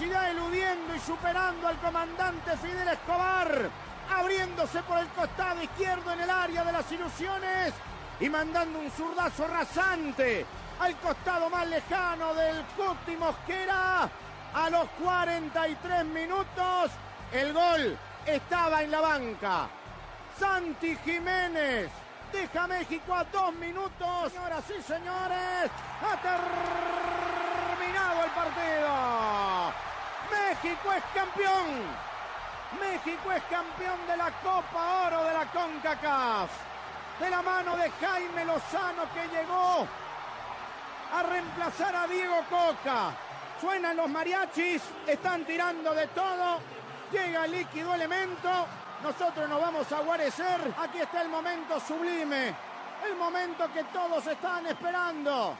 Velocidad eludiendo y superando al comandante Fidel Escobar abriéndose por el costado izquierdo en el área de las ilusiones y mandando un zurdazo rasante al costado más lejano del Cuti Mosquera a los 43 minutos el gol estaba en la banca Santi Jiménez deja México a dos minutos. Señoras y señores, ha terminado el partido. México es campeón. México es campeón de la Copa Oro de la CONCACAF. De la mano de Jaime Lozano que llegó a reemplazar a Diego Coca. Suenan los mariachis, están tirando de todo. Llega el líquido elemento. Nosotros nos vamos a guarecer. Aquí está el momento sublime. El momento que todos están esperando.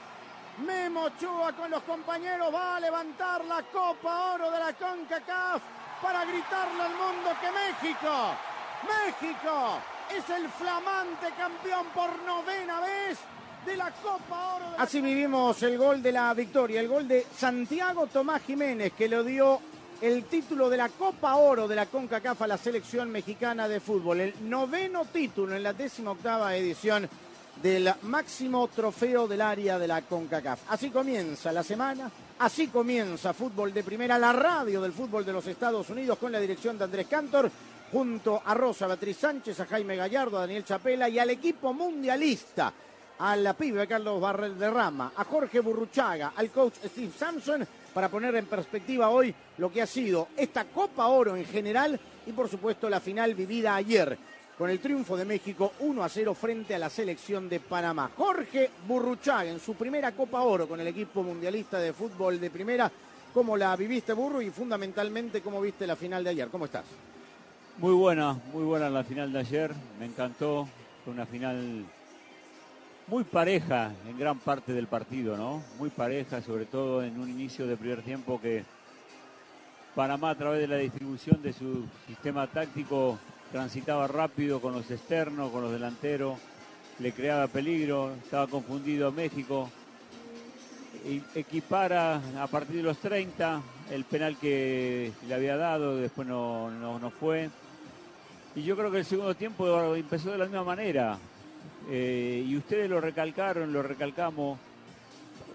Memo Ochoa con los compañeros va a levantar la Copa Oro de la CONCACAF para gritarle al mundo que México, México es el flamante campeón por novena vez de la Copa Oro. Así vivimos el gol de la victoria, el gol de Santiago Tomás Jiménez que lo dio el título de la Copa Oro de la CONCACAF a la selección mexicana de fútbol, el noveno título en la décima octava edición del máximo trofeo del área de la CONCACAF. Así comienza la semana, así comienza Fútbol de Primera, la radio del fútbol de los Estados Unidos con la dirección de Andrés Cantor, junto a Rosa Beatriz Sánchez, a Jaime Gallardo, a Daniel Chapela y al equipo mundialista, a la pibe Carlos Barrel de Rama, a Jorge Burruchaga, al coach Steve Sampson, para poner en perspectiva hoy lo que ha sido esta Copa Oro en general y por supuesto la final vivida ayer con el triunfo de México 1 a 0 frente a la selección de Panamá. Jorge Burruchaga en su primera Copa Oro con el equipo mundialista de fútbol de primera. ¿Cómo la viviste, Burro? Y fundamentalmente, ¿cómo viste la final de ayer? ¿Cómo estás? Muy buena, muy buena la final de ayer. Me encantó. Fue una final muy pareja en gran parte del partido, ¿no? Muy pareja, sobre todo en un inicio de primer tiempo que Panamá a través de la distribución de su sistema táctico transitaba rápido con los externos, con los delanteros, le creaba peligro, estaba confundido a México. Equipara a partir de los 30 el penal que le había dado, después no, no, no fue. Y yo creo que el segundo tiempo empezó de la misma manera. Eh, y ustedes lo recalcaron, lo recalcamos,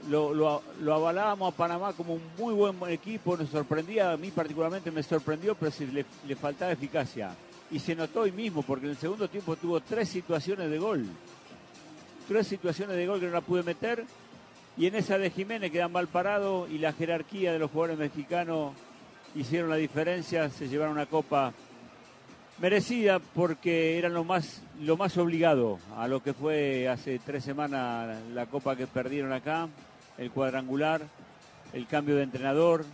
lo, lo, avalábamos a Panamá como un muy buen equipo, nos sorprendía, a mí particularmente me sorprendió, pero sí le faltaba eficacia. Y se notó hoy mismo, porque en el segundo tiempo tuvo tres situaciones de gol. Tres situaciones de gol que no la pude meter. Y en esa de Jiménez quedan mal parado y la jerarquía de los jugadores mexicanos hicieron la diferencia, se llevaron una copa merecida porque eran lo más, lo más obligado a lo que fue hace tres semanas la copa que perdieron acá, el cuadrangular, el cambio de entrenador,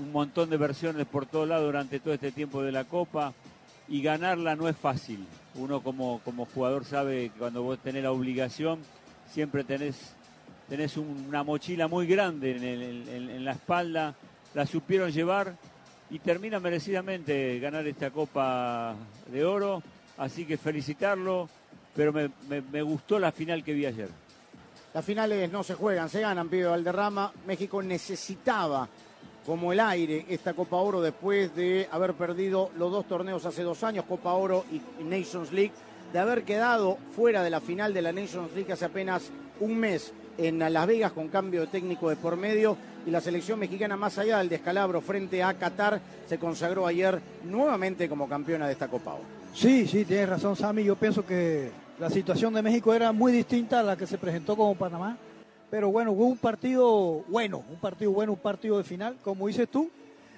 un montón de versiones por todos lados durante todo este tiempo de la copa y ganarla no es fácil. Uno como, como jugador sabe que cuando vos tenés la obligación siempre tenés, tenés un- una mochila muy grande en, el- en la espalda, la supieron llevar y termina merecidamente ganar esta Copa de Oro. Así que felicitarlo, pero me, me gustó la final que vi ayer. Las finales no se juegan, se ganan, pibe Valderrama. México necesitaba como el aire esta Copa Oro después de haber perdido los dos torneos hace dos años, Copa Oro y Nations League, de haber quedado fuera de la final de la Nations League hace apenas un mes en Las Vegas con cambio de técnico de por medio y la selección mexicana más allá del descalabro frente a Qatar se consagró ayer nuevamente como campeona de esta Copa Oro. Sí, sí, tienes razón Sammy, yo pienso que la situación de México era muy distinta a la que se presentó como Panamá. Pero bueno, hubo un partido bueno, un partido bueno, un partido de final. Como dices tú,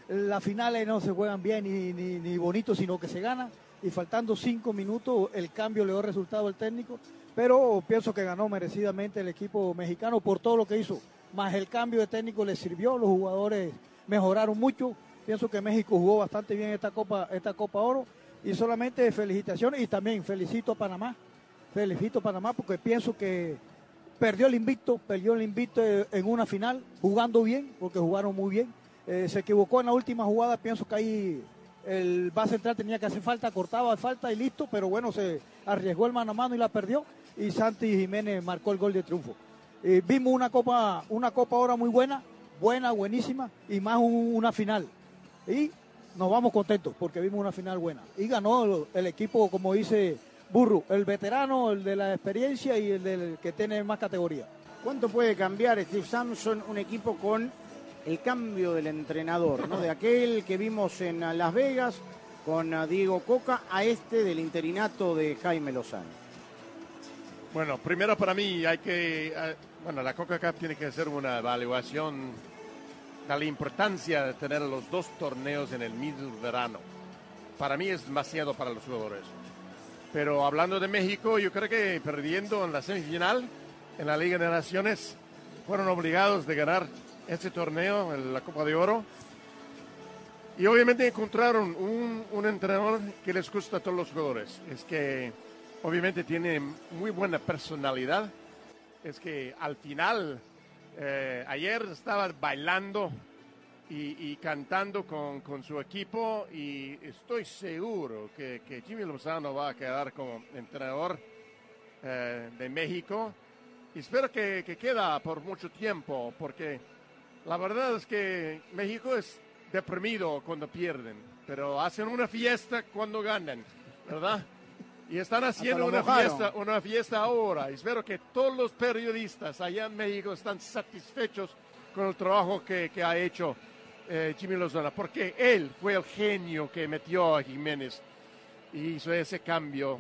las finales no se juegan bien ni, ni, ni bonito, sino que se gana. Y faltando cinco minutos, el cambio le dio resultado al técnico. Pero pienso que ganó merecidamente el equipo mexicano por todo lo que hizo. Más el cambio de técnico le sirvió, los jugadores mejoraron mucho. Pienso que México jugó bastante bien esta Copa, esta Copa Oro. Y solamente felicitaciones y también felicito a Panamá felicito a Panamá porque pienso que perdió el invicto, perdió el invicto en una final, jugando bien, porque jugaron muy bien. Eh, se equivocó en la última jugada, pienso que ahí el base central tenía que hacer falta, cortaba falta y listo, pero bueno, se arriesgó el mano a mano y la perdió y Santi Jiménez marcó el gol de triunfo. Eh, vimos una copa, una copa ahora muy buena, buena, buenísima y más una final. Y nos vamos contentos porque vimos una final buena. Y ganó el equipo, como dice Burro, el veterano, el de la experiencia y el del que tiene más categoría. ¿Cuánto puede cambiar Steve Samson un equipo con el cambio del entrenador, ¿no? de aquel que vimos en Las Vegas con Diego Coca a este del interinato de Jaime Lozano? Bueno, primero para mí hay que, eh, bueno, la Coca Cup tiene que hacer una evaluación de la importancia de tener los dos torneos en el mismo verano. Para mí es demasiado para los jugadores. Pero hablando de México, yo creo que perdiendo en la semifinal en la Liga de Naciones, fueron obligados de ganar este torneo, la Copa de Oro. Y obviamente encontraron un, entrenador que les gusta a todos los jugadores. Es que obviamente tiene muy buena personalidad. Es que al final, eh, ayer estaba bailando y, cantando con, con, su equipo y estoy seguro que, que, Jimmy Lozano va a quedar como entrenador eh, de México. Y espero que, que queda por mucho tiempo porque la verdad es que México es deprimido cuando pierden, pero hacen una fiesta cuando ganan, ¿verdad? Y están haciendo una fiesta, una fiesta ahora. espero que todos los periodistas allá en México están satisfechos con el trabajo que, que ha hecho eh, Jimmy Lozano, porque él fue el genio que metió a Jiménez y hizo ese cambio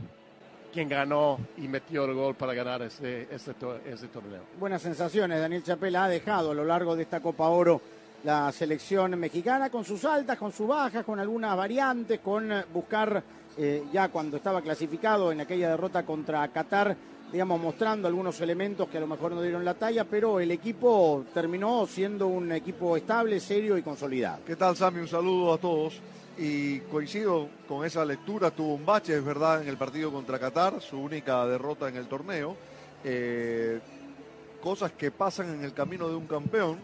quien ganó y metió el gol para ganar ese, ese, torneo. Buenas sensaciones, Daniel Chapela ha dejado a lo largo de esta Copa Oro la selección mexicana con sus altas, con sus bajas, con algunas variantes, con buscar eh, ya cuando estaba clasificado en aquella derrota contra Qatar digamos, mostrando algunos elementos que a lo mejor no dieron la talla, pero el equipo terminó siendo un equipo estable, serio y consolidado. ¿Qué tal, Sammy? Un saludo a todos. Y coincido con esa lectura, tuvo un bache, es verdad, en el partido contra Qatar, su única derrota en el torneo. Eh, cosas que pasan en el camino de un campeón.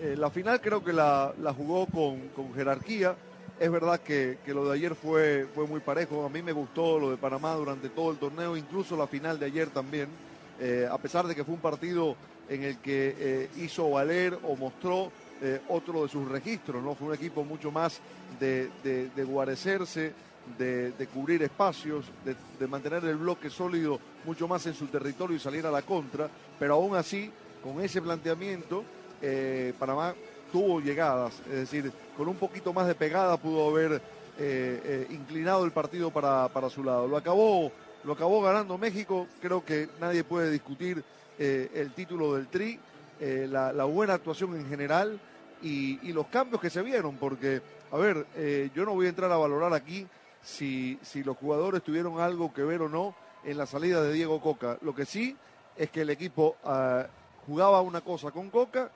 Eh, la final creo que la, jugó con, con jerarquía, es verdad que, lo de ayer fue, fue muy parejo. A mí me gustó lo de Panamá durante todo el torneo, incluso la final de ayer también. Eh, a pesar de que fue un partido en el que eh, hizo valer o mostró eh, otro de sus registros, ¿no? Fue un equipo mucho más de, guarecerse, de, cubrir espacios, de, de, mantener el bloque sólido mucho más en su territorio y salir a la contra, pero aún así, con ese planteamiento, Panamá tuvo llegadas, es decir, con un poquito más de pegada pudo haber eh, eh, inclinado el partido para, su lado. Lo acabó, lo acabó ganando México, creo que nadie puede discutir eh, el título del Tri, la, buena actuación en general y, los cambios que se vieron, porque, a ver, yo no voy a entrar a valorar aquí si, si los jugadores tuvieron algo que ver o no en la salida de Diego Coca. Lo que sí es que el equipo ah, jugaba una cosa con Coca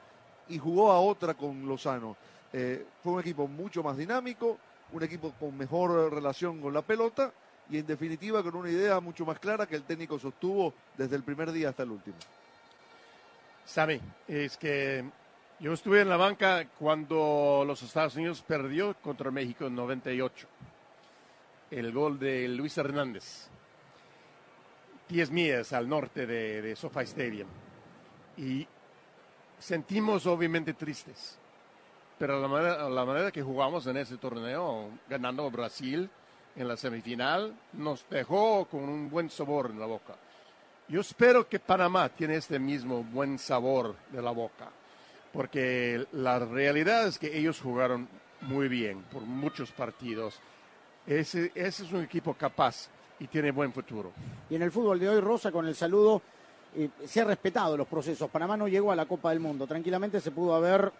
y jugó a otra con Lozano. Eh, fue un equipo mucho más dinámico, un equipo con mejor relación con la pelota y en definitiva con una idea mucho más clara que el técnico sostuvo desde el primer día hasta el último. Sabe, es que Yo estuve en la banca cuando los Estados Unidos perdió contra México en 98. El gol de Luis Hernández. 10 millas al norte de, de Stadium. Y sentimos obviamente tristes. Pero la manera, la manera que jugamos en ese torneo, ganando a Brasil en la semifinal, nos dejó con un buen sabor en la boca. Yo espero que Panamá tiene este mismo buen sabor de la boca porque la realidad es que ellos jugaron muy bien por muchos partidos. Ese, ese es un equipo capaz y tiene buen futuro. Y en el fútbol de hoy, Rosa, con el saludo, se ha respetado los procesos. Panamá no llegó a la Copa del Mundo. Tranquilamente se pudo haber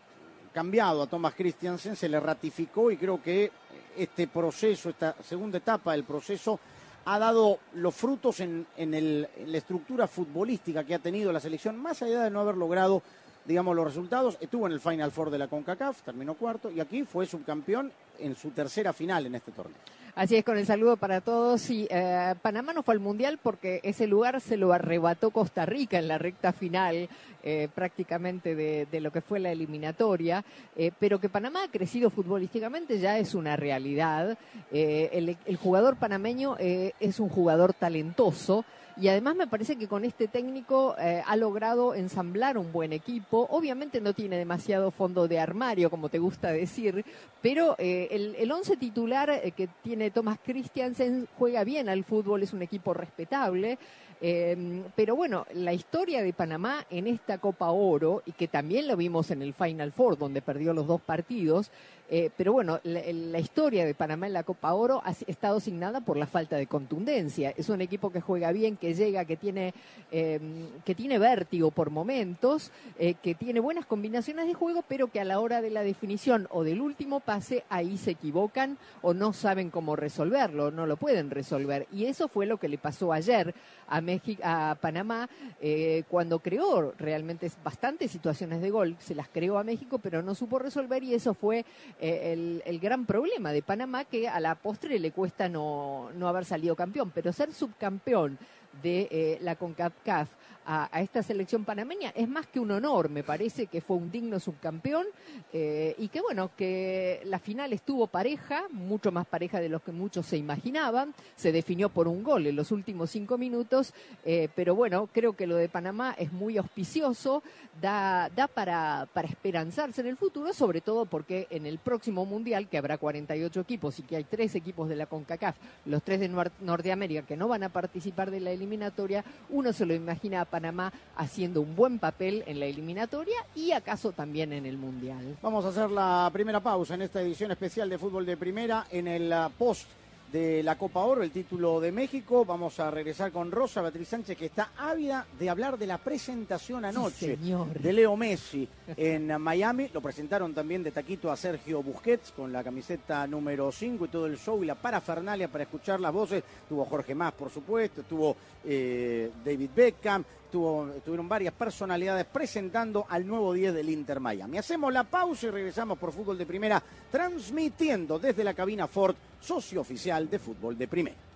cambiado a Thomas Christiansen, se le ratificó y creo que este proceso, esta segunda etapa del proceso, ha dado los frutos en, en, el, la estructura futbolística que ha tenido la selección, más allá de no haber logrado digamos, los resultados. Estuvo en el Final Four de la CONCACAF, terminó cuarto y aquí fue subcampeón en su tercera final en este torneo. Así es, con el saludo para todos. Y eh, Panamá no fue al Mundial porque ese lugar se lo arrebató Costa Rica en la recta final eh, prácticamente de, lo que fue la eliminatoria. Eh, pero que Panamá ha crecido futbolísticamente ya es una realidad. Eh, el, jugador panameño es un jugador talentoso. Y además me parece que con este técnico ha logrado ensamblar un buen equipo. Obviamente no tiene demasiado fondo de armario, como te gusta decir, pero el, el once titular que tiene Thomas Christiansen juega bien al fútbol, es un equipo respetable. Eh, pero bueno, la historia de Panamá en esta Copa Oro, y que también lo vimos en el Final Four, donde perdió los dos partidos, eh, pero bueno, la, historia de Panamá en la Copa Oro ha estado asignada por la falta de contundencia. Es un equipo que juega bien, que llega, que tiene, eh, que tiene vértigo por momentos, eh, que tiene buenas combinaciones de juego, pero que a la hora de la definición o del último pase, ahí se equivocan o no saben cómo resolverlo, no lo pueden resolver. Y eso fue lo que le pasó ayer a, México, a Panamá eh, cuando creó realmente bastantes situaciones de gol. Se las creó a México, pero no supo resolver y eso fue eh, el, el, gran problema de Panamá que a la postre le cuesta no, no haber salido campeón, pero ser subcampeón de eh, la CONCACAF a, esta selección panameña. Es más que un honor, me parece que fue un digno subcampeón eh, y que bueno, que la final estuvo pareja, mucho más pareja de lo que muchos se imaginaban, se definió por un gol en los últimos cinco minutos, eh, pero bueno, creo que lo de Panamá es muy auspicioso, da, da para, para esperanzarse en el futuro, sobre todo porque en el próximo Mundial, que habrá 48 equipos y que hay tres equipos de la CONCACAF, los tres de Nor Norteamérica que no van a participar de la eliminatoria, uno se lo imagina a Panamá haciendo un buen papel en la eliminatoria y acaso también en el Mundial. Vamos a hacer la primera pausa en esta edición especial de fútbol de primera en el uh, post de la Copa Oro, el título de México. Vamos a regresar con Rosa Beatriz Sánchez, que está ávida de hablar de la presentación anoche sí, de Leo Messi en Miami. Lo presentaron también de taquito a Sergio Busquets con la camiseta número 5 y todo el show y la parafernalia para escuchar las voces. Tuvo Jorge Más, por supuesto, tuvo eh, David Beckham, Tuvo, tuvieron varias personalidades presentando al nuevo 10 del Inter Miami. Hacemos la pausa y regresamos por fútbol de primera, transmitiendo desde la cabina Ford, socio oficial de fútbol de primera.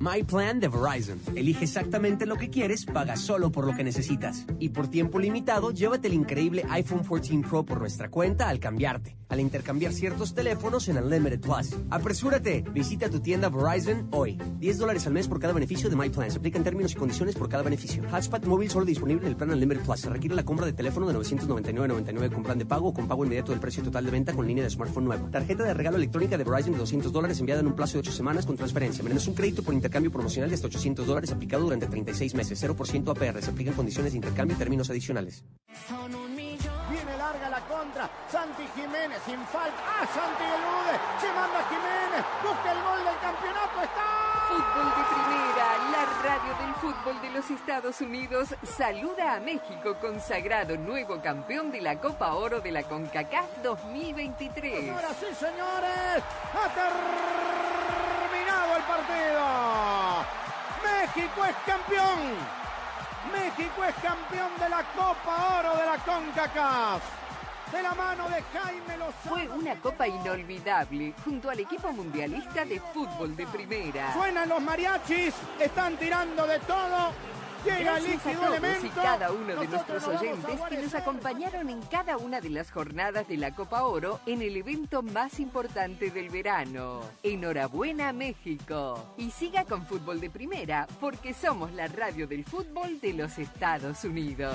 My Plan de Verizon. Elige exactamente lo que quieres, paga solo por lo que necesitas. Y por tiempo limitado, llévate el increíble iPhone 14 Pro por nuestra cuenta al cambiarte. Al intercambiar ciertos teléfonos en Unlimited Plus. ¡Apresúrate! Visita tu tienda Verizon hoy. 10 dólares al mes por cada beneficio de My Plan. Se aplican términos y condiciones por cada beneficio. Hotspot móvil solo disponible en el plan Unlimited Plus. Se requiere la compra de teléfono de 999.99 con plan de pago o con pago inmediato del precio total de venta con línea de smartphone nuevo. Tarjeta de regalo electrónica de Verizon de 200 dólares enviada en un plazo de 8 semanas con transferencia. Menos un crédito por intercambio promocional de hasta 800 dólares aplicado durante 36 meses. 0% APR. Se aplican condiciones de intercambio y términos adicionales. Viene larga la contra. Santi Jiménez sin falta. ¡Ah, Santi elude! Se manda Jiménez. Busca el gol del campeonato. ¡Está! Fútbol de primera, la radio del fútbol de los Estados Unidos saluda a México consagrado nuevo campeón de la Copa Oro de la CONCACAF 2023. Señoras y señores, el partido. México es campeón. México es campeón de la Copa Oro de la CONCACAF. De la mano de Jaime Lozano. Fue una copa inolvidable junto al equipo mundialista de fútbol de primera. Suenan los mariachis, están tirando de todo. Llega Gracias a todos y cada uno de nuestros oyentes que nos acompañaron en cada una de las jornadas de la Copa Oro en el evento más importante del verano. Enhorabuena México. Y siga con fútbol de primera porque somos la radio del fútbol de los Estados Unidos.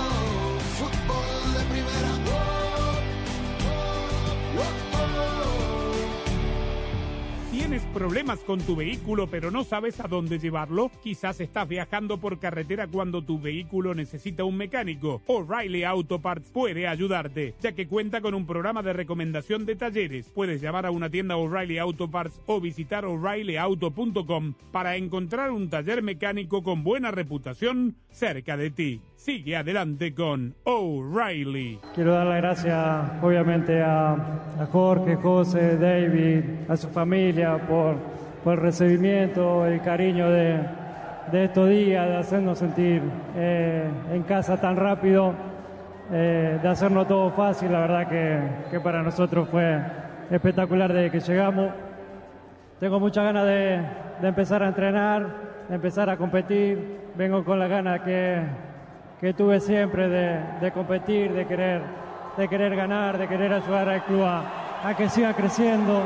oh, oh, ¿Tienes problemas con tu vehículo pero no sabes a dónde llevarlo? Quizás estás viajando por carretera cuando tu vehículo necesita un mecánico. O'Reilly Auto Parts puede ayudarte, ya que cuenta con un programa de recomendación de talleres. Puedes llamar a una tienda O'Reilly Auto Parts o visitar o'ReillyAuto.com para encontrar un taller mecánico con buena reputación cerca de ti. Sigue adelante con O'Reilly. Quiero dar las gracias, obviamente, a, Jorge, José, David, a su familia por, por el recibimiento, el cariño de, de estos días, de hacernos sentir eh, en casa tan rápido, eh, de hacernos todo fácil. La verdad que, que para nosotros fue espectacular desde que llegamos. Tengo muchas ganas de, de empezar a entrenar, de empezar a competir. Vengo con la ganas que, que tuve siempre de, de competir, de querer, de querer ganar, de querer ayudar al club a, a que siga creciendo.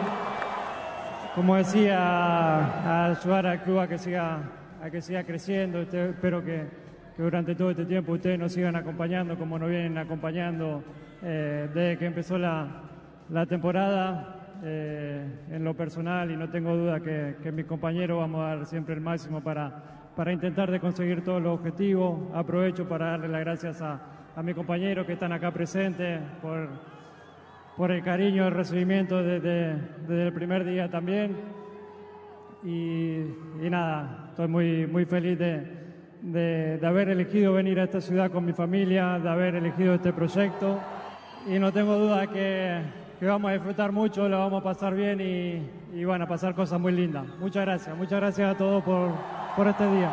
Como decía, a ayudar al club a que siga, a que siga creciendo. Este- espero que, que durante todo este tiempo ustedes nos sigan acompañando como nos vienen acompañando eh, desde que empezó la, la temporada. eh, en lo personal y no tengo duda que, que mis compañeros vamos a dar siempre el máximo para, para intentar de conseguir todos los objetivos. Aprovecho para darle las gracias a, a mis compañeros que están acá presentes por, por el cariño, el recibimiento desde, desde el primer día también. Y, nada, estoy muy, muy feliz de, de- de haber elegido venir a esta ciudad con mi familia, de haber elegido este proyecto. Y no tengo duda que, que vamos a disfrutar mucho, lo vamos a pasar bien y, y van a pasar cosas muy lindas. Muchas gracias, muchas gracias a todos por, por este día.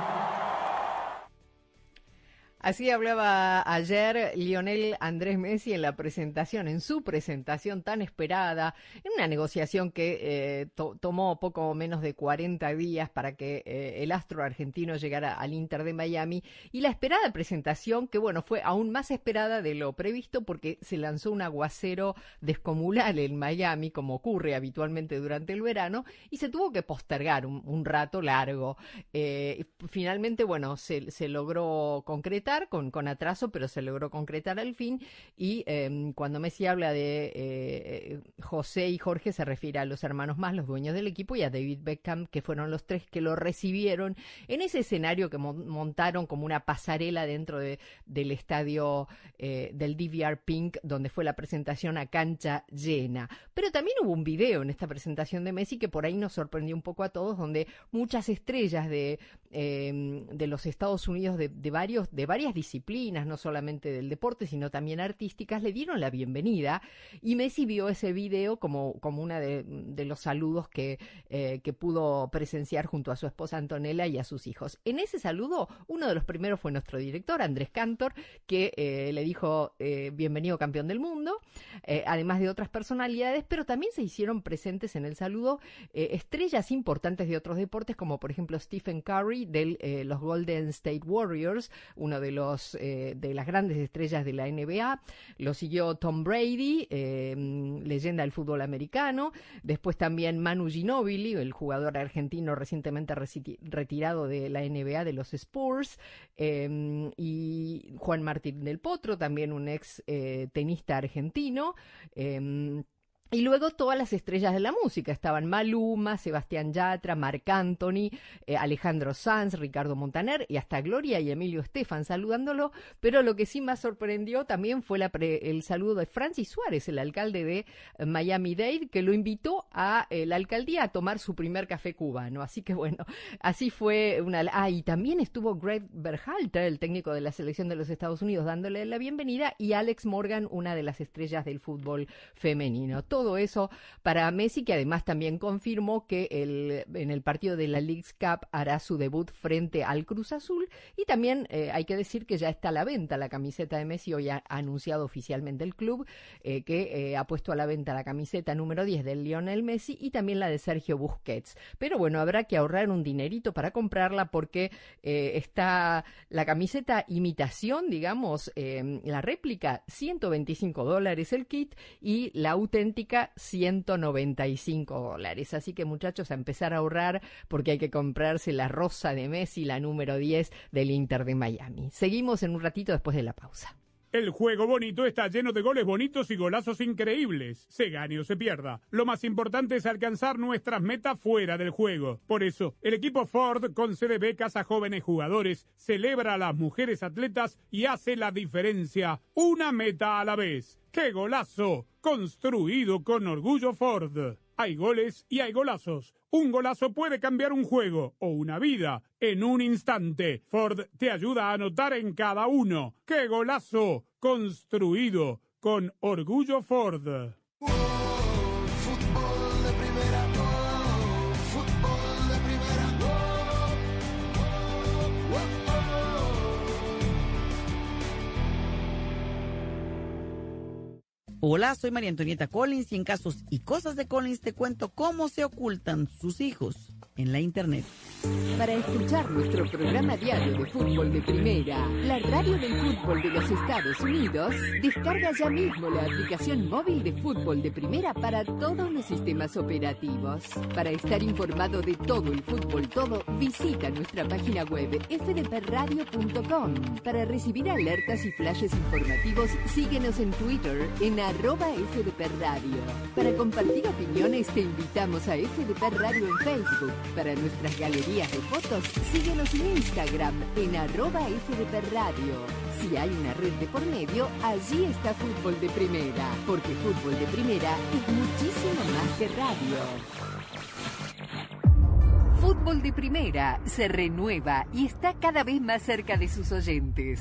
Así hablaba ayer Lionel Andrés Messi en la presentación, en su presentación tan esperada, en una negociación que eh, tomó poco menos de 40 días para que eh, el astro argentino llegara al Inter de Miami y la esperada presentación que bueno fue aún más esperada de lo previsto porque se lanzó un aguacero descomunal en Miami como ocurre habitualmente durante el verano y se tuvo que postergar un, rato largo. Eh, finalmente bueno se, se logró concretar con, con atraso, pero se logró concretar al fin. Y em, cuando Messi habla de eh, José y Jorge, se refiere a los hermanos más, los dueños del equipo, y a David Beckham, que fueron los tres que lo recibieron en ese escenario que montaron como una pasarela dentro de, del estadio eh, del DVR Pink, donde fue la presentación a cancha llena. Pero también hubo un video en esta presentación de Messi que por ahí nos sorprendió un poco a todos, donde muchas estrellas de, em, de los Estados Unidos, de, varios, de varios disciplinas, no solamente del deporte, sino también artísticas, le dieron la bienvenida y Messi vio ese video como, como una de, los saludos que, eh, que pudo presenciar junto a su esposa Antonella y a sus hijos. En ese saludo, uno de los primeros fue nuestro director, Andrés Cantor, que eh, le dijo eh, bienvenido campeón del mundo, además de otras personalidades, pero también se hicieron presentes en el saludo estrellas importantes de otros deportes, como por ejemplo Stephen Curry de los Golden State Warriors, uno de los eh, de las grandes estrellas de la NBA. Lo siguió Tom Brady, eh, leyenda del fútbol americano. Después también Manu Ginobili, el jugador argentino recientemente retirado de la NBA de los Spurs. Eh, y Juan Martín del Potro, también un ex tenista argentino. Y luego todas las estrellas de la música. Estaban Maluma, Sebastián Yatra, Marc Anthony, eh, Alejandro Sanz, Ricardo Montaner y hasta Gloria y Emilio Estefan saludándolo. Pero lo que sí más sorprendió también fue el saludo de Francis Suárez, el alcalde de eh, Miami-Dade, que lo invitó a eh, la alcaldía a tomar su primer café cubano. Así que bueno, así fue una... Ah, y también estuvo Greg Berhalter, el técnico de la selección de los Estados Unidos, dándole la bienvenida y Alex Morgan, una de las estrellas del fútbol femenino eso para Messi, que además también confirmó que el, en el partido de la League's Cup hará su debut frente al Cruz Azul. Y también eh, hay que decir que ya está a la venta la camiseta de Messi. Hoy ha anunciado oficialmente el club eh, que eh, ha puesto a la venta la camiseta número 10 del Lionel Messi y también la de Sergio Busquets. Pero bueno, habrá que ahorrar un dinerito para comprarla porque está la camiseta imitación, digamos, la réplica, 125 dólares el kit y la auténtica 195 dólares. Así que muchachos, a empezar a ahorrar porque hay que comprarse la rosa de Messi, la número 10 del Inter de Miami. Seguimos en un ratito después de la pausa. El juego bonito está lleno de goles bonitos y golazos increíbles. Se gane o se pierda. Lo más importante es alcanzar nuestras metas fuera del juego. Por eso, el equipo Ford concede becas a jóvenes jugadores, celebra a las mujeres atletas y hace la diferencia. Una meta a la vez. ¡Qué golazo! Construido con orgullo Ford. Hay goles y hay golazos. Un golazo puede cambiar un juego o una vida en un instante. Ford te ayuda a anotar en cada uno. ¡Qué golazo! Construido con orgullo Ford. Hola, soy María Antonieta Collins y en casos y cosas de Collins te cuento cómo se ocultan sus hijos en la internet. Para escuchar nuestro programa diario de fútbol de primera, la radio del fútbol de los Estados Unidos, descarga ya mismo la aplicación móvil de fútbol de primera para todos los sistemas operativos. Para estar informado de todo el fútbol todo, visita nuestra página web fdpradio.com. Para recibir alertas y flashes informativos, síguenos en Twitter en arroba fdpradio. Para compartir opiniones, te invitamos a FDP Radio en Facebook. Para nuestras galerías de fotos, síguenos en Instagram en arroba FDP Radio. Si hay una red de por medio, allí está Fútbol de Primera, porque Fútbol de Primera es muchísimo más que radio. Fútbol de Primera se renueva y está cada vez más cerca de sus oyentes.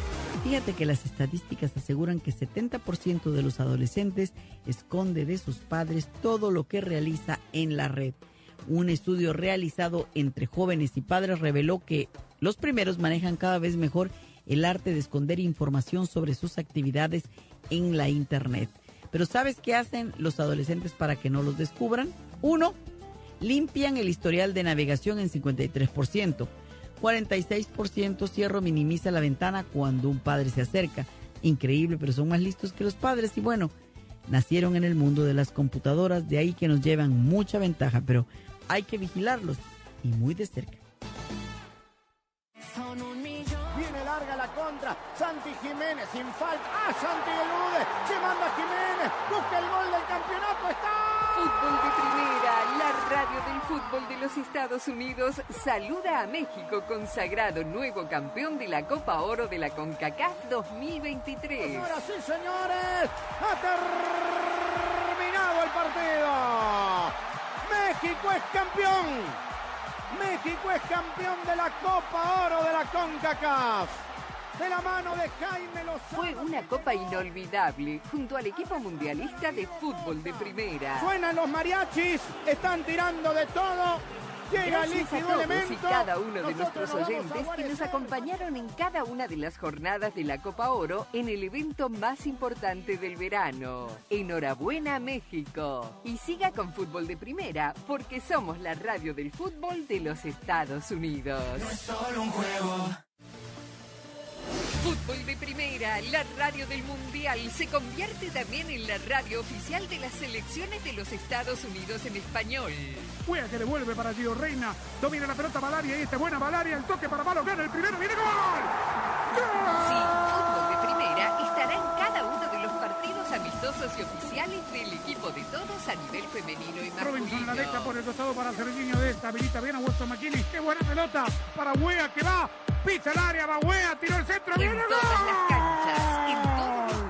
Fíjate que las estadísticas aseguran que 70% de los adolescentes esconde de sus padres todo lo que realiza en la red. Un estudio realizado entre jóvenes y padres reveló que los primeros manejan cada vez mejor el arte de esconder información sobre sus actividades en la Internet. Pero ¿sabes qué hacen los adolescentes para que no los descubran? Uno, limpian el historial de navegación en 53%. 46% cierro minimiza la ventana cuando un padre se acerca. Increíble, pero son más listos que los padres y bueno, nacieron en el mundo de las computadoras, de ahí que nos llevan mucha ventaja, pero hay que vigilarlos y muy de cerca. Viene larga la contra. Santi Jiménez sin falta. ¡Ah, Santi elude! Se manda Jiménez. Busca el gol del campeonato. ¡Está! Fútbol de Primera, la radio del fútbol de los Estados Unidos, saluda a México consagrado nuevo campeón de la Copa Oro de la CONCACAF 2023. Ahora sí, señores. Ha terminado el partido. México es campeón. México es campeón de la Copa Oro de la CONCACAF. De la mano de Jaime Lozano. Fue una copa inolvidable junto al equipo mundialista de fútbol de primera. Suenan los mariachis. Están tirando de todo. Llega el Gracias a líquido todos elemento. y cada uno de Nosotros nuestros nos a oyentes que nos acompañaron en cada una de las jornadas de la Copa Oro en el evento más importante del verano. Enhorabuena México. Y siga con Fútbol de Primera porque somos la radio del fútbol de los Estados Unidos. solo un juego. Fútbol de Primera, la radio del Mundial, se convierte también en la radio oficial de las selecciones de los Estados Unidos en español. Wea que devuelve para Gio Reina. Domina la pelota Valaria y esta es buena Valaria. El toque para Malo gana el primero. ¡Viene gol! Sí, Fútbol de Primera estará en cada uno de los partidos amistosos y oficiales del de todos a nivel femenino y Robinson la deja masculino. por el costado para Serginho de esta. Habilita bien a Weston McKinney. ¡Qué buena pelota! Para Wea que va. Pisa el área, va Wea, tiró el centro. En ¡Viene todas las canchas, en todos los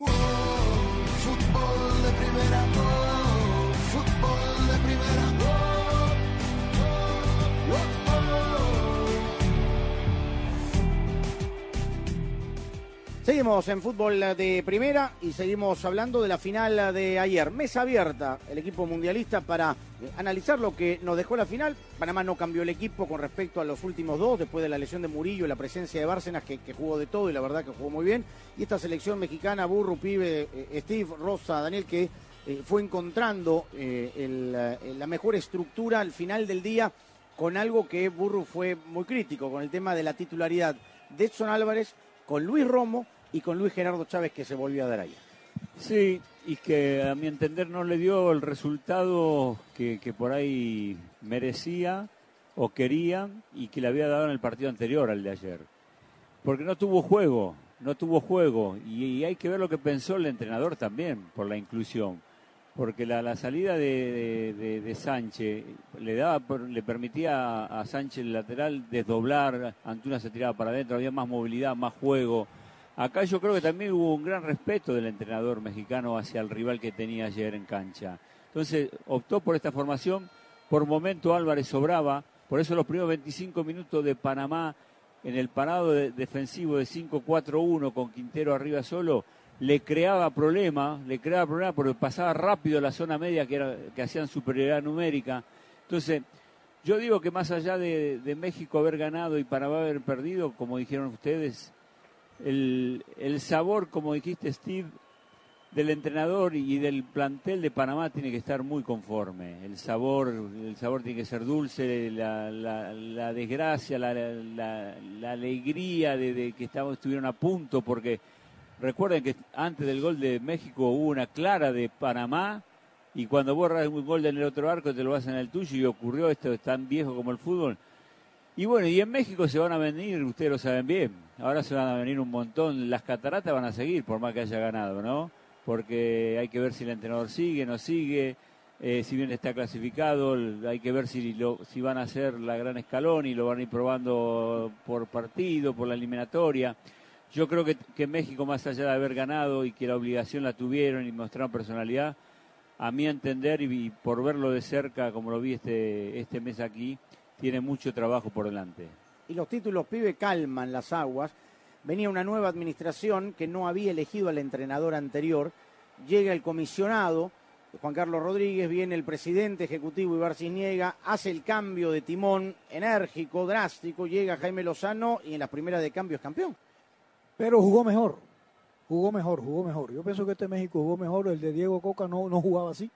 Fútbol de primera, oh, fútbol Seguimos en fútbol de primera y seguimos hablando de la final de ayer. Mesa abierta, el equipo mundialista para eh, analizar lo que nos dejó la final. Panamá no cambió el equipo con respecto a los últimos dos, después de la lesión de Murillo y la presencia de Bárcenas, que, jugó de todo y la verdad que jugó muy bien. Y esta selección mexicana, Burro, Pibe, eh, Steve, Rosa, Daniel, que eh, fue encontrando la mejor estructura al final del día con algo que Burro fue muy crítico, con el tema de la titularidad de Edson Álvarez, con Luis Romo y con Luis Gerardo Chávez que se volvió a dar ayer. Sí, y que a mi entender no le dio el resultado que, que por ahí merecía o quería y que le había dado en el partido anterior al de ayer. Porque no tuvo juego, no tuvo juego. Y, hay que ver lo que pensó el entrenador también por la inclusión. Porque la, salida de, Sánchez le daba le permitía a Sánchez el lateral desdoblar, Antuna se tiraba para adentro, había más movilidad, más juego. Acá yo creo que también hubo un gran respeto del entrenador mexicano hacia el rival que tenía ayer en cancha. Entonces optó por esta formación. Por momento Álvarez sobraba. Por eso los primeros 25 minutos de Panamá en el parado de- defensivo de 5-4-1 con Quintero arriba solo le creaba problemas, le creaba problemas porque pasaba rápido la zona media que, hacían superioridad numérica. Entonces, yo digo que más allá de México haber ganado y Panamá haber perdido, como dijeron ustedes, el, el sabor, como dijiste Steve, del entrenador y del plantel de Panamá tiene que estar muy conforme. El sabor, el sabor tiene que ser dulce, la, la- la desgracia, la, la- alegría de, de que estaban, estuvieron a punto, porque recuerden que antes del gol de México hubo una clara de Panamá y cuando borras un gol en el otro arco te lo hacen en el tuyo y ocurrió esto tan viejo como el fútbol. Y bueno, y en México se van a venir, ustedes lo saben bien, ahora se van a venir un montón, las cataratas van a seguir por más que haya ganado, ¿no? Porque hay que ver si el entrenador sigue, no sigue, eh, si bien está clasificado, hay que ver si, lo, si van a hacer la gran escalón y lo van a ir probando por partido, por la eliminatoria. Yo creo que, que México, más allá de haber ganado y que la obligación la tuvieron y mostraron personalidad, a mi entender y, y por verlo de cerca, como lo vi este, este mes aquí, tiene mucho trabajo por delante. y los títulos pibe calman las aguas. Venía una nueva administración que no había elegido al entrenador anterior. Llega el comisionado, Juan Carlos Rodríguez, viene el presidente ejecutivo Ibar Cisniega, hace el cambio de timón enérgico, drástico, llega Jaime Lozano y en las primeras de cambio es campeón. Pero jugó mejor, jugó mejor, jugó mejor. Yo pienso que este México jugó mejor, el de Diego Coca no, no jugaba así.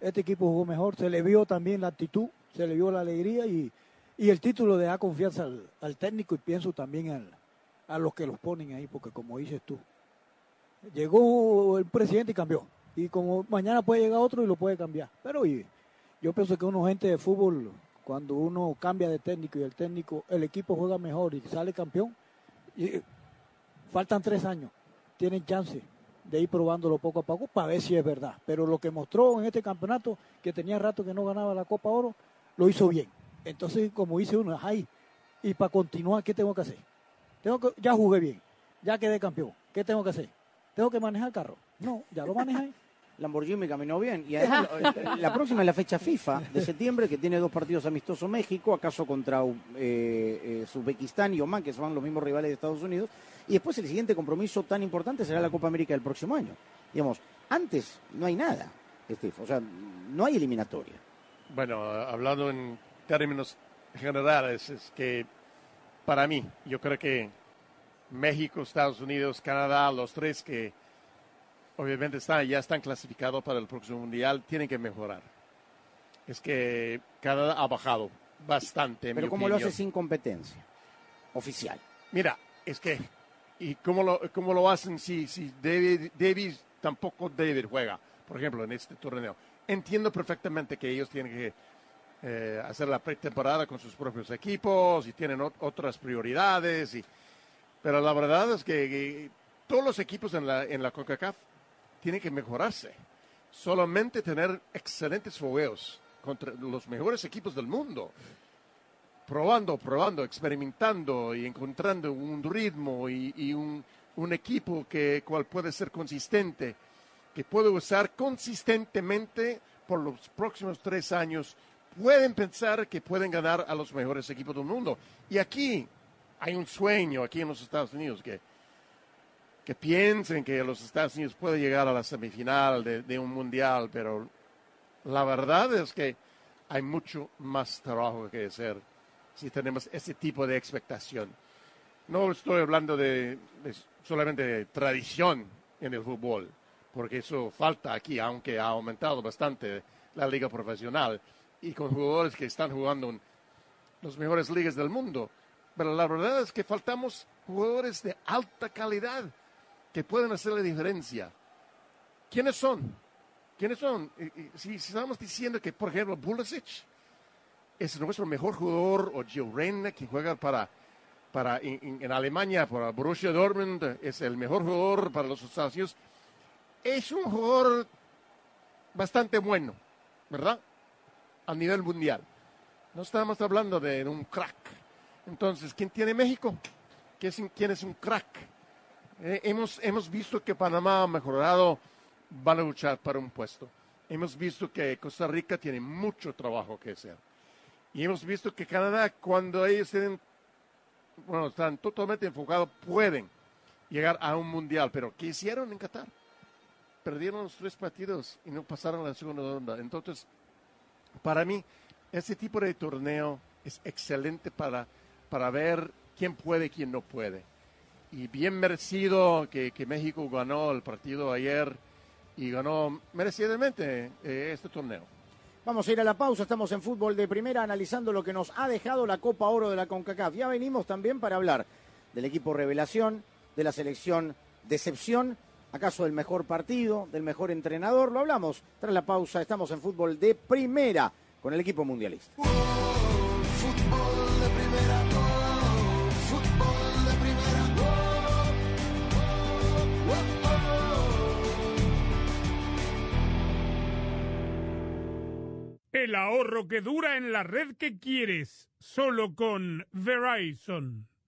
Este equipo jugó mejor, se le vio también la actitud, se le vio la alegría y, y el título le da confianza al, al técnico y pienso también al- a los que los ponen ahí, porque como dices tú, llegó el presidente y cambió. Y como mañana puede llegar otro y lo puede cambiar. Pero y, yo pienso que uno gente de fútbol, cuando uno cambia de técnico y el técnico, el equipo juega mejor y sale campeón, faltan tres años, tienen chance de ir probándolo poco a poco para ver si es verdad. Pero lo que mostró en este campeonato, que tenía rato que no ganaba la Copa Oro, lo hizo bien. Entonces, como dice uno, ay, y para continuar, ¿qué tengo que hacer? Tengo que, ya jugué bien, ya quedé campeón, ¿qué tengo que hacer? ¿Tengo que manejar el carro? No, ya lo manejé. Lamborghini caminó bien. Y además, la- la próxima es la fecha FIFA de septiembre, que tiene dos partidos amistosos México, acaso contra eh, eh, Uzbekistán y Oman, que son los mismos rivales de Estados Unidos. Y después el siguiente compromiso tan importante será la Copa América del próximo año. Digamos, antes no hay nada, Steve. O sea, no hay eliminatoria. Bueno, hablando en términos generales, es que para mí, yo creo que México, Estados Unidos, Canadá, los tres que obviamente están, ya están clasificados para el próximo mundial, tienen que mejorar. Es que Canadá ha bajado bastante. en Pero mi ¿cómo lo hace sin competencia oficial? Mira, es que, ¿y cómo lo, cómo lo hacen si, si David, Davis tampoco David juega, por ejemplo, en este torneo? Entiendo perfectamente que ellos tienen que eh, hacer la pretemporada con sus propios equipos y tienen ot- otras prioridades, y, pero la verdad es que, todos los equipos en la, en la CONCACAF tienen que mejorarse. Solamente tener excelentes fogueos contra los mejores equipos del mundo probando, probando, experimentando y encontrando un ritmo y, y un, un equipo que cual puede ser consistente, que puede usar consistentemente por los próximos tres años, pueden pensar que pueden ganar a los mejores equipos del mundo. Y aquí hay un sueño, aquí en los Estados Unidos, que, que piensen que los Estados Unidos pueden llegar a la semifinal de, un mundial, pero la verdad es que hay mucho más trabajo que hacer si tenemos ese tipo de expectación. No estoy hablando de, de solamente de tradición en el fútbol, porque eso falta aquí, aunque ha aumentado bastante la liga profesional y con jugadores que están jugando en las mejores ligas del mundo. Pero la verdad es que faltamos jugadores de alta calidad que pueden hacer la diferencia. ¿Quiénes son? ¿Quiénes son? Si, estamos diciendo que, por ejemplo, Pulisic es nuestro mejor jugador, o Gio Reyna, que juega para, para en- en Alemania, para Borussia Dortmund, es el mejor jugador para los Estados Unidos. Es un jugador bastante bueno, ¿verdad? A nivel mundial. No estamos hablando de un crack. Entonces, ¿quién tiene México? ¿Quién es, un- crack? Eh, hemos, hemos visto que Panamá ha mejorado, van a luchar para un puesto. Hemos visto que Costa Rica tiene mucho trabajo que hacer. Y hemos visto que Canadá, cuando ellos tienen, bueno, están totalmente enfocados, pueden llegar a un mundial. Pero ¿qué hicieron en Qatar? Perdieron los tres partidos y no pasaron la segunda ronda. Entonces, para mí, este tipo de torneo es excelente para, para ver quién puede y quién no puede. Y bien merecido que, que México ganó el partido ayer y ganó merecidamente eh, este torneo. Vamos a ir a la pausa, estamos en fútbol de primera analizando lo que nos ha dejado la Copa Oro de la CONCACAF. Ya venimos también para hablar del equipo revelación, de la selección decepción, acaso del mejor partido, del mejor entrenador. Lo hablamos tras la pausa, estamos en fútbol de primera con el equipo mundialista. Fútbol de primera, El ahorro que dura en la red que quieres, solo con Verizon.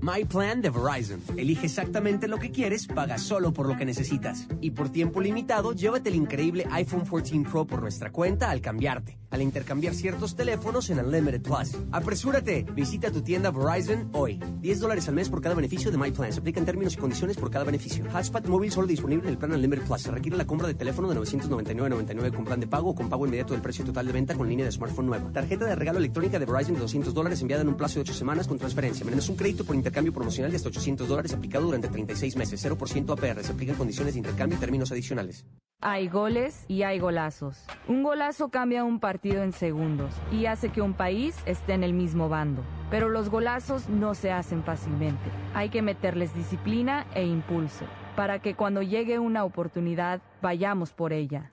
My Plan de Verizon. Elige exactamente lo que quieres, paga solo por lo que necesitas. Y por tiempo limitado, llévate el increíble iPhone 14 Pro por nuestra cuenta al cambiarte. Al intercambiar ciertos teléfonos en Unlimited Plus. ¡Apresúrate! Visita tu tienda Verizon hoy. 10 dólares al mes por cada beneficio de My Plan. Se aplican términos y condiciones por cada beneficio. Hotspot móvil solo disponible en el plan Unlimited Plus. Se requiere la compra de teléfono de 999.99 con plan de pago o con pago inmediato del precio total de venta con línea de smartphone nueva. Tarjeta de regalo electrónica de Verizon de 200 dólares enviada en un plazo de 8 semanas con transferencia. Menos un crédito por intercambio promocional de hasta 800 dólares aplicado durante 36 meses. 0% APR. Se aplican condiciones de intercambio y términos adicionales. Hay goles y hay golazos. Un golazo cambia un partido en segundos y hace que un país esté en el mismo bando. Pero los golazos no se hacen fácilmente. Hay que meterles disciplina e impulso para que cuando llegue una oportunidad vayamos por ella.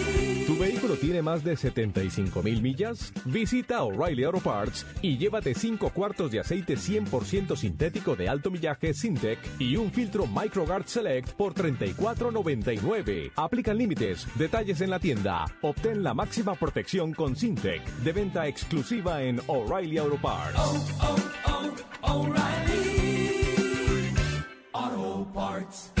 tiene más de 75 mil millas? Visita O'Reilly Auto Parts y llévate 5 cuartos de aceite 100% sintético de alto millaje Sintec y un filtro MicroGuard Select por $34.99. Aplican límites, detalles en la tienda. Obtén la máxima protección con Sintec, de venta exclusiva en O'Reilly Auto Parts. Auto Parts.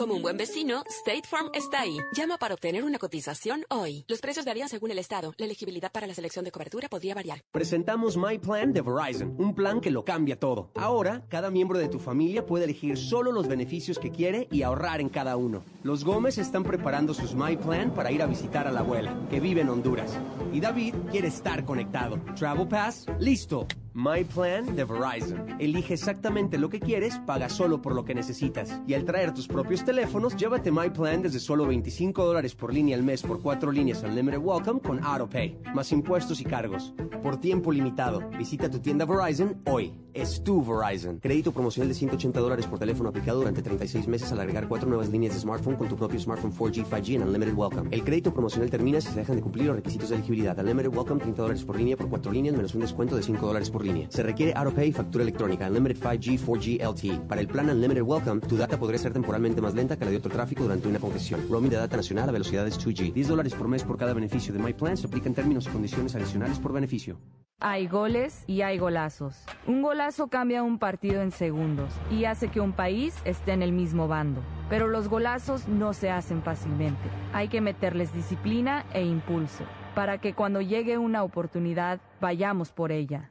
Como un buen vecino, State Farm está ahí. Llama para obtener una cotización hoy. Los precios varían según el estado. La elegibilidad para la selección de cobertura podría variar. Presentamos My Plan de Verizon, un plan que lo cambia todo. Ahora, cada miembro de tu familia puede elegir solo los beneficios que quiere y ahorrar en cada uno. Los Gómez están preparando sus My Plan para ir a visitar a la abuela, que vive en Honduras. Y David quiere estar conectado. Travel Pass, listo. My Plan de Verizon. Elige exactamente lo que quieres, paga solo por lo que necesitas. Y al traer tus propios teléfonos, llévate My Plan desde solo 25 dólares por línea al mes por cuatro líneas Unlimited Welcome con AutoPay, más impuestos y cargos. Por tiempo limitado, visita tu tienda Verizon hoy. Es tu Verizon. Crédito promocional de 180 dólares por teléfono aplicado durante 36 meses al agregar cuatro nuevas líneas de smartphone con tu propio smartphone 4G, 5G en Unlimited Welcome. El crédito promocional termina si se dejan de cumplir los requisitos de elegibilidad. Unlimited Welcome 30 dólares por línea por cuatro líneas menos un descuento de 5 dólares por línea. Se requiere AutoPay factura electrónica. Unlimited 5G, 4G LTE. Para el plan Unlimited Welcome, tu data podría ser temporalmente más lenta que la de otro tráfico durante una congestión. Roaming de data nacional a velocidades 2G. 10 dólares por mes por cada beneficio de My Plan. Se aplican términos y condiciones adicionales por beneficio. Hay goles y hay golazos. Un golazo cambia un partido en segundos y hace que un país esté en el mismo bando. Pero los golazos no se hacen fácilmente. Hay que meterles disciplina e impulso para que cuando llegue una oportunidad vayamos por ella.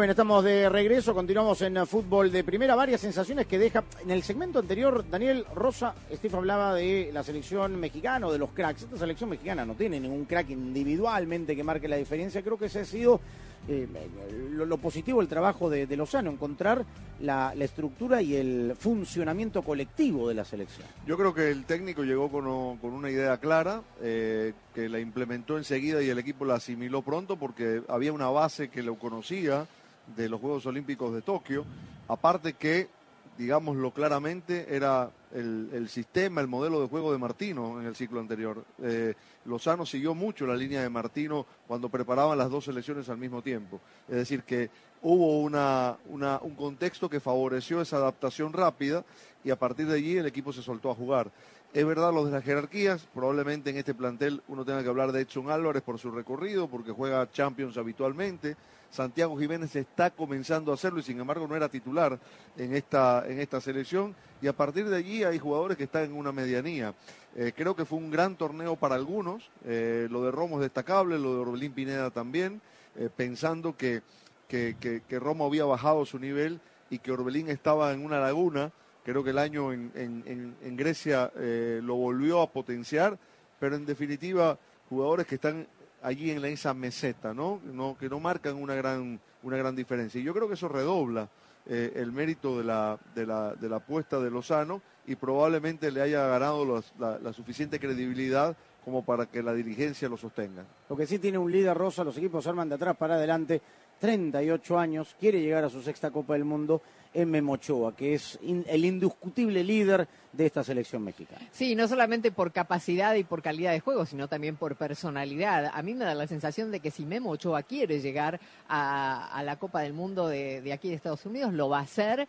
Muy bien, estamos de regreso, continuamos en eh, fútbol de primera, varias sensaciones que deja. En el segmento anterior, Daniel Rosa, Steve hablaba de la selección mexicana o de los cracks. Esta selección mexicana no tiene ningún crack individualmente que marque la diferencia. Creo que ese ha sido eh, lo, positivo el trabajo de, de Lozano, encontrar la, estructura y el funcionamiento colectivo de la selección. Yo creo que el técnico llegó con, con una idea clara, eh, que la implementó enseguida y el equipo la asimiló pronto porque había una base que lo conocía de los Juegos Olímpicos de Tokio. Aparte que, digámoslo claramente, era el, el sistema, el modelo de juego de Martino en el ciclo anterior. Eh, Lozano siguió mucho la línea de Martino cuando preparaban las dos selecciones al mismo tiempo. Es decir, que hubo una, una- un contexto que favoreció esa adaptación rápida y a partir de allí el equipo se soltó a jugar. Es verdad lo de las jerarquías, probablemente en este plantel uno tenga que hablar de Edson Álvarez por su recorrido, porque juega Champions habitualmente. Santiago Jiménez está comenzando a hacerlo y sin embargo no era titular en esta, en esta selección. Y a partir de allí hay jugadores que están en una medianía. Eh, creo que fue un gran torneo para algunos. Eh, lo de Romo es destacable, lo de Orbelín Pineda también, eh, pensando que, que, que- Romo había bajado su nivel y que Orbelín estaba en una laguna. Creo que el año en, en- en- Grecia lo volvió a potenciar, pero en definitiva jugadores que están allí en esa meseta, ¿no? Que no marcan una gran, una gran diferencia. Y yo creo que eso redobla eh, el mérito de la, de, la, de la apuesta de Lozano y probablemente le haya ganado la, la suficiente credibilidad como para que la dirigencia lo sostenga. Lo que sí tiene un líder rosa, los equipos arman de atrás para adelante, 38 años, quiere llegar a su sexta Copa del Mundo en Memochoa, que es in- el indiscutible líder de esta selección mexicana. Sí, no solamente por capacidad y por calidad de juego, sino también por personalidad. A mí me da la sensación de que si Memo Ochoa quiere llegar a, a la Copa del Mundo de, de aquí de Estados Unidos, lo va a hacer,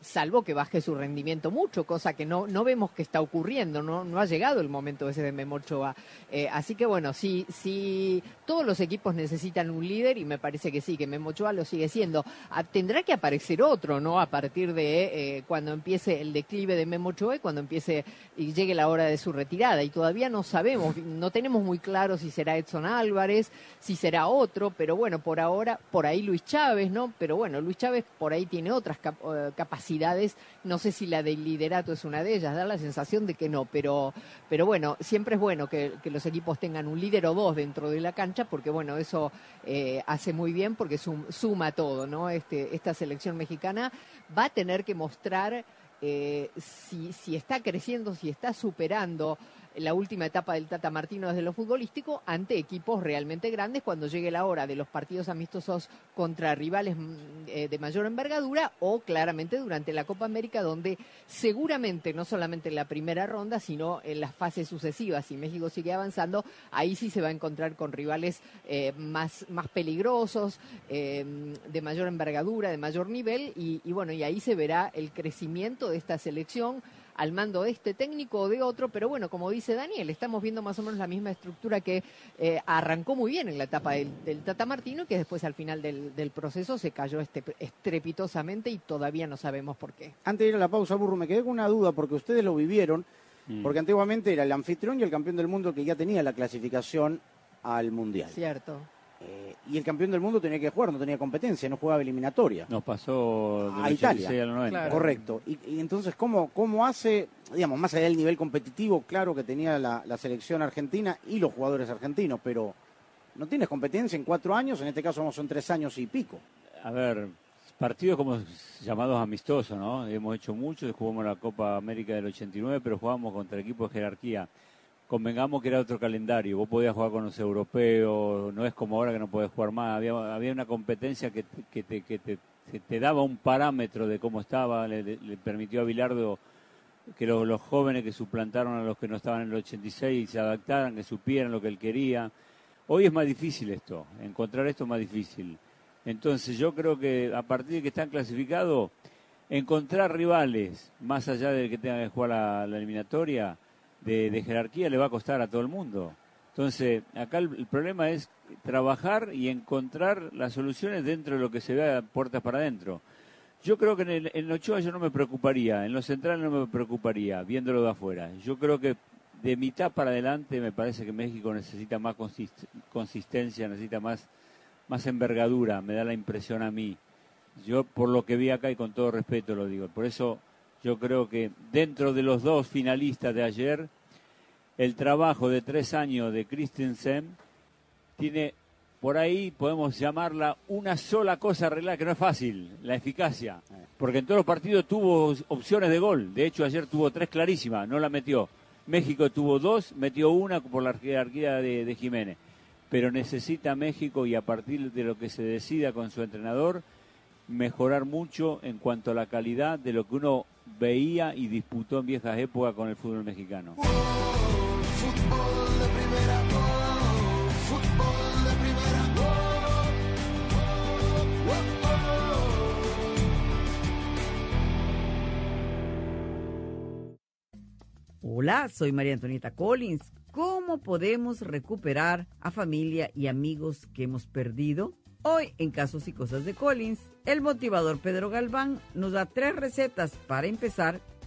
salvo que baje su rendimiento mucho, cosa que no, no vemos que está ocurriendo, no, no ha llegado el momento ese de Memo Ochoa. Eh, así que bueno, sí, sí, todos los equipos necesitan un líder y me parece que sí, que Memo Ochoa lo sigue siendo. Ah, tendrá que aparecer otro, ¿no? A partir de eh, cuando empiece el declive de Memo Ochoa y cuando empiece y llegue la hora de su retirada. Y todavía no sabemos, no tenemos muy claro si será Edson Álvarez, si será otro, pero bueno, por ahora, por ahí Luis Chávez, ¿no? Pero bueno, Luis Chávez por ahí tiene otras cap- eh, capacidades, no sé si la del liderato es una de ellas, da la sensación de que no, pero, pero bueno, siempre es bueno que, los equipos tengan un líder o dos dentro de la cancha, porque bueno, eso eh, hace muy bien porque sum- suma todo, ¿no? Este, esta selección mexicana va a tener que mostrar eh, si, si está creciendo, si está superando la última etapa del Tata Martino desde lo futbolístico ante equipos realmente grandes cuando llegue la hora de los partidos amistosos contra rivales mm, eh, de mayor envergadura o claramente durante la Copa América donde seguramente no solamente en la primera ronda sino en las fases sucesivas si México sigue avanzando ahí sí se va a encontrar con rivales eh, más, más peligrosos eh, de mayor envergadura de mayor nivel y, y bueno y ahí se verá el crecimiento de esta selección al mando de este técnico o de otro, pero bueno, como dice Daniel, estamos viendo más o menos la misma estructura que eh, arrancó muy bien en la etapa del, del Tata Martino y que después al final del, del proceso se cayó este, estrepitosamente y todavía no sabemos por qué. Antes de ir a la pausa, Burro, me quedé con una duda porque ustedes lo vivieron, Mm. porque antiguamente era el anfitrión y el campeón del mundo que ya tenía la clasificación al Mundial. Cierto. Eh, y el campeón del mundo tenía que jugar, no tenía competencia, no jugaba eliminatoria. Nos pasó del a Italia. 86 al 90. Correcto. Y, y entonces, ¿cómo, ¿cómo hace, digamos, más allá del nivel competitivo, claro que tenía la, la selección argentina y los jugadores argentinos, pero no tienes competencia en cuatro años, en este caso vamos son tres años y pico. A ver, partidos como llamados amistosos, ¿no? Hemos hecho muchos, jugamos la Copa América del 89, pero jugamos contra equipos de jerarquía. Convengamos que era otro calendario, vos podías jugar con los europeos, no es como ahora que no podés jugar más, había, había una competencia que, que, te, que te, que te daba un parámetro de cómo estaba, le, permitió a Bilardo que los, jóvenes que suplantaron a los que no estaban en el 86 se adaptaran, que supieran lo que él quería. Hoy es más difícil esto, encontrar esto es más difícil. Entonces yo creo que a partir de que están clasificados, encontrar rivales, más allá de que tengan que jugar la, la eliminatoria, de, jerarquía le va a costar a todo el mundo. Entonces, acá el, problema es trabajar y encontrar las soluciones dentro de lo que se vea puertas para adentro. Yo creo que en, el, en Ochoa yo no me preocuparía, en los centrales no me preocuparía, viéndolo de afuera. Yo creo que de mitad para adelante me parece que México necesita más consist- consistencia, necesita más, más envergadura, me da la impresión a mí. Yo por lo que vi acá y con todo respeto lo digo. Por eso yo creo que dentro de los dos finalistas de ayer, el trabajo de tres años de Christensen tiene por ahí podemos llamarla una sola cosa arreglada, que no es fácil, la eficacia. Porque en todos los partidos tuvo opciones de gol. De hecho, ayer tuvo tres clarísimas, no la metió. México tuvo dos, metió una por la jerarquía de, de Jiménez. Pero necesita México y a partir de lo que se decida con su entrenador, mejorar mucho en cuanto a la calidad de lo que uno veía y disputó en viejas épocas con el fútbol mexicano. Hola, soy María Antonieta Collins. ¿Cómo podemos recuperar a familia y amigos que hemos perdido? Hoy, en Casos y Cosas de Collins, el motivador Pedro Galván nos da tres recetas para empezar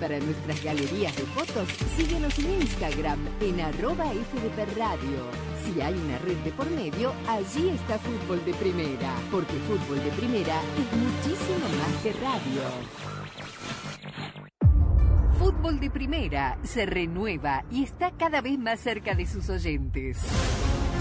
Para nuestras galerías de fotos, síguenos en Instagram en arroba Radio. Si hay una red de por medio, allí está Fútbol de Primera, porque Fútbol de Primera es muchísimo más que radio. Fútbol de Primera se renueva y está cada vez más cerca de sus oyentes.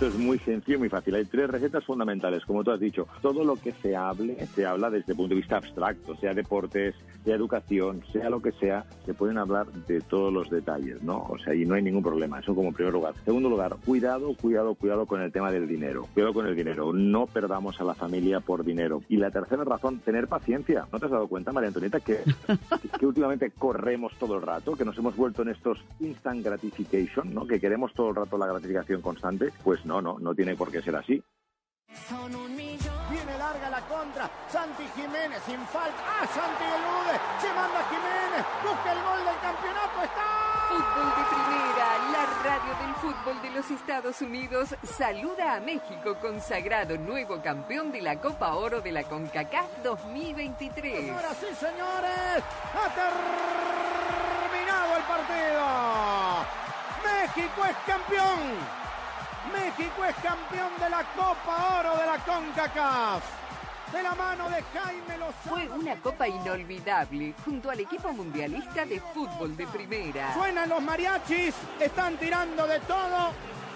Esto es muy sencillo, muy fácil. Hay tres recetas fundamentales, como tú has dicho. Todo lo que se hable, se habla desde el punto de vista abstracto, sea deportes, sea educación, sea lo que sea, se pueden hablar de todos los detalles, ¿no? O sea, y no hay ningún problema. Eso como primer lugar. Segundo lugar, cuidado, cuidado, cuidado con el tema del dinero. Cuidado con el dinero. No perdamos a la familia por dinero. Y la tercera razón, tener paciencia. ¿No te has dado cuenta, María Antonieta, que, que últimamente corremos todo el rato, que nos hemos vuelto en estos instant gratification, ¿no? Que queremos todo el rato la gratificación constante? Pues no, no, no tiene por qué ser así. Viene larga la contra. Santi Jiménez sin falta. ¡Ah, Santi elude! Se manda Jiménez. Busca el gol del campeonato. ¡Está! Fútbol de primera, la radio del fútbol de los Estados Unidos saluda a México consagrado nuevo campeón de la Copa Oro de la CONCACAF 2023. Señoras y señores, ha terminado el partido. México es campeón. México es campeón de la Copa Oro de la CONCACAF. De la mano de Jaime Lozano. Fue una copa inolvidable junto al equipo mundialista de fútbol de primera. Suenan los mariachis, están tirando de todo.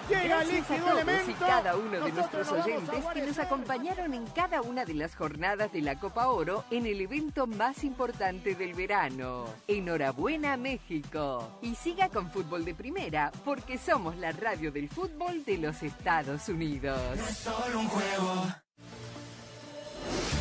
Llega Gracias a líquido todos elemento. y cada uno de Nosotros nuestros nos oyentes que nos acompañaron en cada una de las jornadas de la Copa Oro en el evento más importante del verano. Enhorabuena México. Y siga con fútbol de primera porque somos la radio del fútbol de los Estados Unidos. solo un juego.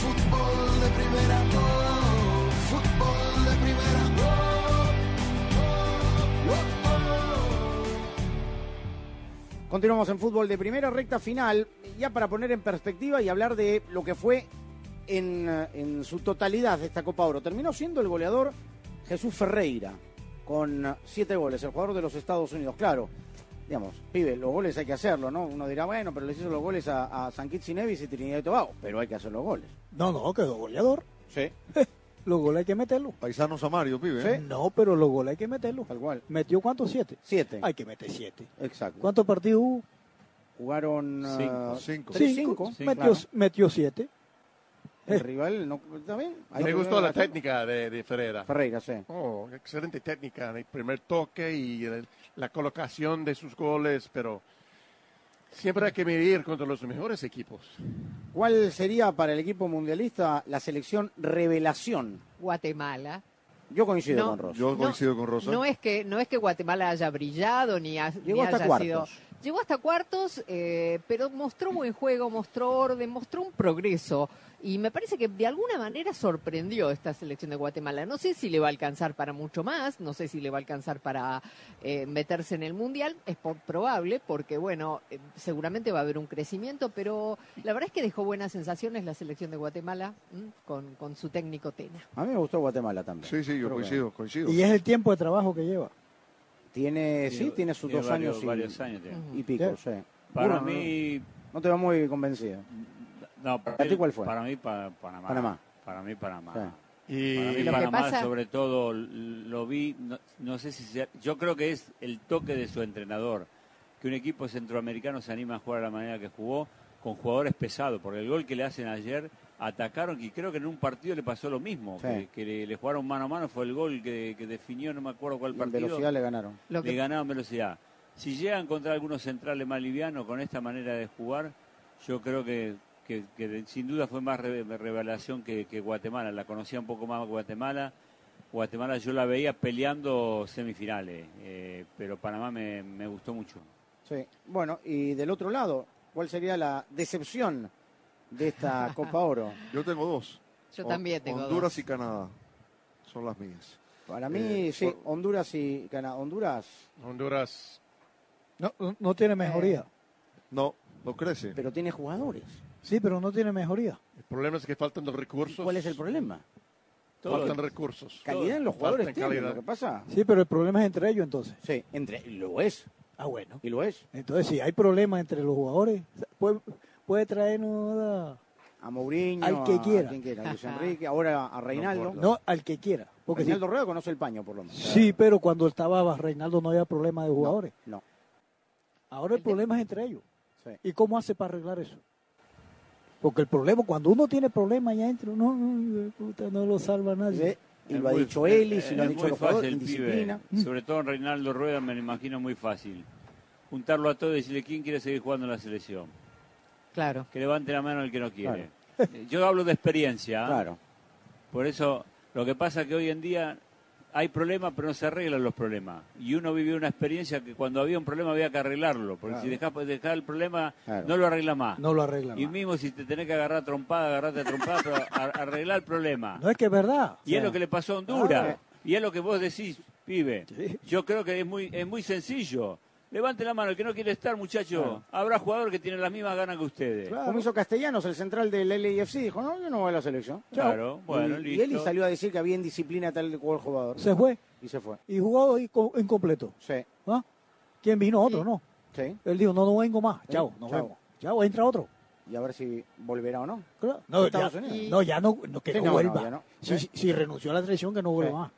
Fútbol de primera, oh, oh, oh, Continuamos en fútbol de primera recta final, ya para poner en perspectiva y hablar de lo que fue en, en su totalidad esta Copa Oro. Terminó siendo el goleador Jesús Ferreira, con siete goles, el jugador de los Estados Unidos. Claro, digamos, pibe, los goles hay que hacerlo, ¿no? Uno dirá, bueno, pero le hizo los goles a, a San Kitts y Nevis y Trinidad y Tobago, pero hay que hacer los goles. No, no, quedó goleador. Sí. los goles hay que meterlos. Paisano Samario, pibe. ¿eh? No, pero los goles hay que meterlos. Tal cual. ¿Metió cuántos? Siete. Siete. Hay que meter siete. Exacto. ¿Cuántos partidos hubo? Jugaron Cinco. eh, Cinco. tres, Cinco. cinco. Metió, Claro. metió siete. El rival no, ¿está bien? Hay Me gustó la técnica de, de Ferreira. Ferreira, sí. Oh, excelente técnica, el primer toque y el- la colocación de sus goles, pero siempre hay que medir contra los mejores equipos. ¿Cuál sería para el equipo mundialista la selección revelación? Guatemala. Yo coincido No, con Ross. Yo coincido con Rosa. No es que no es que Guatemala haya brillado ni, ha- Llegó ni hasta haya cuartos. sido llegó hasta cuartos, eh, pero mostró buen juego, mostró orden, mostró un progreso y me parece que de alguna manera sorprendió esta selección de Guatemala. No sé si le va a alcanzar para mucho más, no sé si le va a alcanzar para eh, meterse en el mundial, es po- probable porque bueno eh, seguramente va a haber un crecimiento, pero la verdad es que dejó buenas sensaciones la selección de Guatemala con, con su técnico Tena. A mí me gustó Guatemala también. Sí, sí, yo Creo que coincido, coincido. Y es el tiempo de trabajo que lleva. Tiene, sí, tiene sus tiene dos varios- años y, varios años tiene. y pico, Sí. sí. Para Bueno, mí, No, no te va muy convencido. No, para, ¿Para ti cuál fue? Para mí, pa- Panamá. Panamá. Para mí, Panamá. Sí. Y Para mí, Lo que Panamá, pasa- sobre todo, lo vi, no, no sé si sea- yo creo que es el toque de su entrenador, que un equipo centroamericano se anima a jugar a la manera que jugó, con jugadores pesados, porque el gol que le hacen ayer, atacaron, y creo que en un partido le pasó lo mismo, Sí. que, que le, le jugaron mano a mano, fue el gol que, que definió, no me acuerdo cuál Y en partido. velocidad le ganaron. Lo le que- ganaron velocidad. Si llegan a encontrar algunos centrales más livianos con esta manera de jugar, yo creo que, que- sin duda fue más re- revelación que, que Guatemala. La conocía un poco más Guatemala. Guatemala yo la veía peleando semifinales, eh, pero Panamá me, me gustó mucho. Sí. Bueno, y del otro lado, ¿cuál sería la decepción de esta Copa Oro? Yo tengo dos. Yo también tengo Honduras dos. y Canadá. Son las mías. Para mí, Eh, sí, por- Honduras y Canadá. Honduras, Honduras, No, no- no tiene mejoría. No, no crece. pero tiene jugadores. Sí, pero no tiene mejoría. el problema es que faltan los recursos. ¿Cuál es el problema? Faltan recursos. Calidad en los jugadores Faltan tienen, calidad. lo que pasa. Sí, pero el problema es entre ellos entonces. Sí, entre, y lo es, Ah, bueno. y lo es. Entonces, si hay problemas entre los jugadores, puede, puede traernos a- A Mourinho, Al que a quiera. quien quiera, a Luis Enrique, ahora a Reinaldo. No, al que quiera. Porque Reinaldo Rueda conoce el paño, por lo menos. sí, pero cuando estaba Reinaldo no había problema de jugadores. No. Ahora el problema es entre ellos. Sí. ¿Y cómo hace para arreglar eso? Porque el problema, cuando uno tiene problemas allá adentro, no, no, puta, no lo salva nadie. Y lo ha dicho él, y si lo es dicho muy los jugadores, indisciplina. Sobre todo en Reinaldo Rueda me lo imagino muy fácil. Juntarlo a todos y decirle quién quiere seguir jugando en la selección. Claro. Que levante la mano el que no quiere. Eh, Yo hablo de experiencia. ¿ah? Claro. Por eso, lo que pasa es que hoy en día hay problemas, pero no se arreglan los problemas. Y uno vivió una experiencia que cuando había un problema había que arreglarlo. Porque Claro. si dejas dejar el problema, Claro. no lo arregla más. No lo arregla Y más. mismo si te tenés que agarrar trompada, agarrate a trompada, pero arreglar el problema. No es que es verdad. Y es lo que le pasó a Honduras. Ah. Y es lo que vos decís, pibe. Yo creo que es muy, es muy sencillo. Levante la mano, el que no quiere estar, muchacho. Claro. Habrá jugador que tiene las mismas ganas que ustedes. Como hizo Castellanos, el central del LAFC, dijo, no, yo no voy a la selección. Claro, bueno, y, listo. Y él y salió a decir que había indisciplina tal cual jugador. Se fue. Y se fue. Y jugó incompleto. Sí. ¿Ah? ¿Quién vino? Otro, ¿no? Sí. Él dijo, no, no vengo más. Sí, Chao, nos chao. vemos. Chao, entra otro. Y a ver si volverá o no. Claro. No, Estados ya, Unidos. no, ya no, no, que Sí, no, vuelva. no. Si, Sí. si- si renunció a la selección, que no vuelva Sí. más.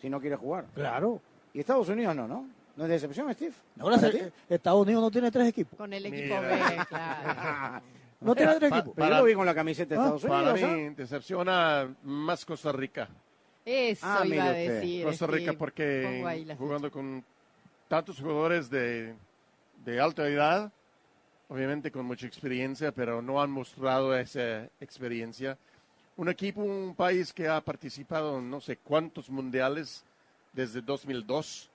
Si no quiere jugar. Claro. Y Estados Unidos no, ¿no? ¿No es decepción, Steve? No, ¿Para se-? Estados Unidos no tiene tres equipos. Con el equipo Mira. B, claro. No tiene tres Pa- equipos. Pero yo lo vi con la camiseta de Ah, Estados Para Unidos. mí, decepciona más Costa Rica. Eso Ah, iba a decir. Costa Rica porque jugando con tantos jugadores de, de alta edad, obviamente con mucha experiencia, pero no han mostrado esa experiencia. Un equipo, un país que ha participado en no sé cuántos mundiales desde 2002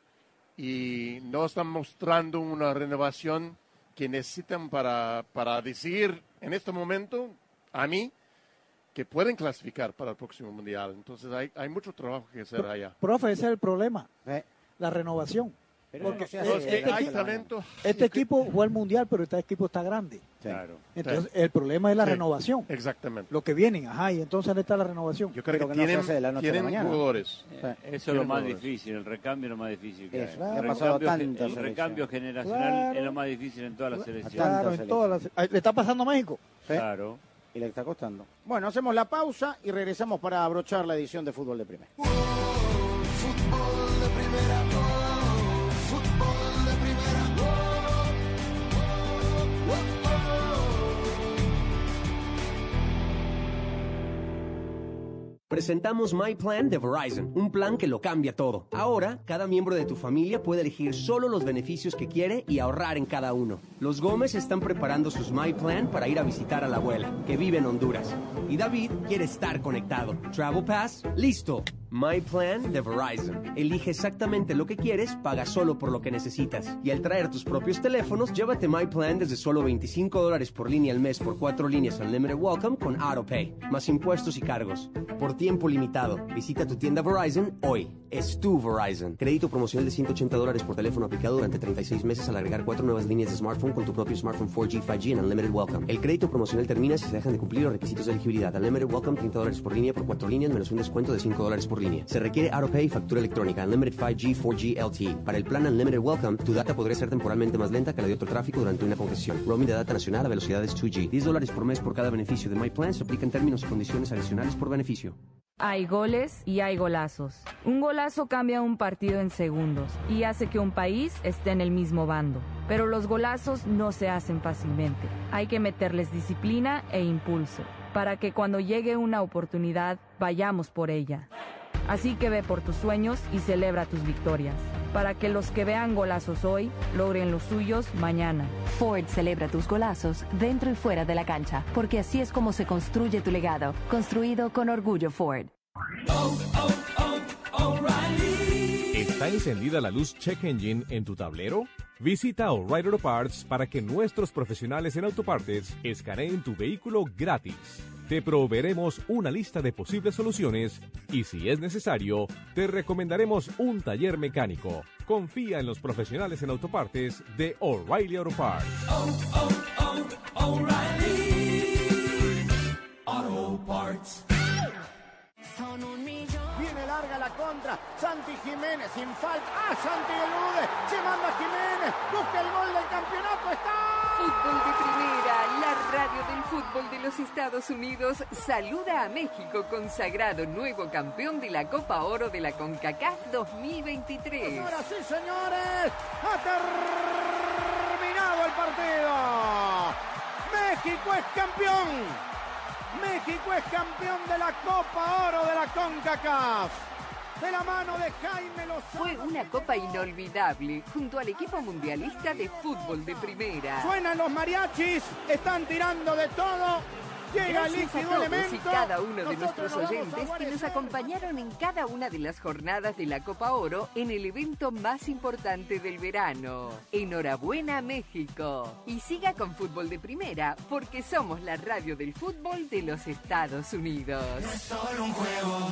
y no están mostrando una renovación que necesitan para, para decir en este momento, a mí, que pueden clasificar para el próximo mundial. Entonces hay, hay mucho trabajo que hacer allá. Profe, ese es el problema. ¿eh? La renovación. Porque no se hace este, de la equipo- noche la mañana. este equipo jugó al mundial, pero este equipo está grande. Claro. Entonces, Sí. el problema es la Sí, renovación. Exactamente. Lo que vienen, ajá, y entonces ¿dónde está la renovación? Yo creo que, tienen, tienen jugadores. Eh, Eso es lo más difícil, el recambio es lo más difícil que hay. Eso, le ha el recambio, tantas el recambio generacional Claro. es lo más difícil en todas las selecciones. Claro, en todas las- ¿Le está pasando a México? Claro. Y le está costando. Bueno, hacemos la pausa y regresamos para abrochar la edición de Fútbol de Primera. Presentamos My Plan de Verizon, un plan que lo cambia todo. Ahora, cada miembro de tu familia puede elegir solo los beneficios que quiere y ahorrar en cada uno. Los Gómez están preparando sus My Plan para ir a visitar a la abuela, que vive en Honduras. Y David quiere estar conectado. Travel Pass, listo. My Plan de Verizon. Elige exactamente lo que quieres, paga solo por lo que necesitas. Y al traer tus propios teléfonos, llévate My Plan desde solo 25 dólares por línea al mes por cuatro líneas Unlimited Welcome con AutoPay, más impuestos y cargos. Por tiempo limitado, visita tu tienda Verizon hoy. Es tu Verizon. Crédito promocional de 180 dólares por teléfono aplicado durante 36 meses al agregar cuatro nuevas líneas de smartphone con tu propio smartphone 4G, 5G en Unlimited Welcome. El crédito promocional termina si se dejan de cumplir los requisitos de elegibilidad. Unlimited Welcome 30 dólares por línea por cuatro líneas menos un descuento de 5 dólares por línea. Se requiere AutoPay y factura electrónica. Unlimited 5G, 4G LTE. Para el plan Unlimited Welcome, tu data podría ser temporalmente más lenta que la de otro tráfico durante una congestión. Roaming de data nacional a velocidades 2G. 10 dólares por mes por cada beneficio de My Plan se aplica en términos y condiciones adicionales por beneficio. Hay goles y hay golazos. Un golazo cambia un partido en segundos y hace que un país esté en el mismo bando. Pero los golazos no se hacen fácilmente. Hay que meterles disciplina e impulso para que cuando llegue una oportunidad vayamos por ella. Así que ve por tus sueños y celebra tus victorias, para que los que vean golazos hoy logren los suyos mañana. Ford celebra tus golazos dentro y fuera de la cancha, porque así es como se construye tu legado, construido con orgullo Ford. ¿Está encendida la luz Check Engine en tu tablero? Visita O'Reilly Auto Parts para que nuestros profesionales en autopartes escaneen tu vehículo gratis. Te proveeremos una lista de posibles soluciones y si es necesario, te recomendaremos un taller mecánico. Confía en los profesionales en autopartes de O'Reilly Auto Parts. Auto Parts. Viene larga la contra. Santi Jiménez sin falta. ¡Ah, Santi elude! Se manda Jiménez. Busca el gol del campeonato. ¡Está! Fútbol de primera, la radio del fútbol de los Estados Unidos saluda a México consagrado nuevo campeón de la Copa Oro de la CONCACAF 2023. Señoras y señores, ha terminado el partido. México es campeón. México es campeón de la Copa Oro de la CONCACAF. De la mano de Jaime Lozano. Fue una copa inolvidable junto al equipo mundialista de fútbol de primera. Suenan los mariachis, están tirando de todo. Llega el Gracias a todos elemento. y cada uno de Nosotros nuestros nos oyentes que nos acompañaron en cada una de las jornadas de la Copa Oro en el evento más importante del verano. Enhorabuena México. Y siga con fútbol de primera porque somos la radio del fútbol de los Estados Unidos. Solo un juego.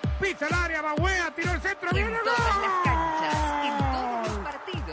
Pisa el área, va Wea, tiró el centro. En ¡Viene todas las gol! canchas, en todos los partidos,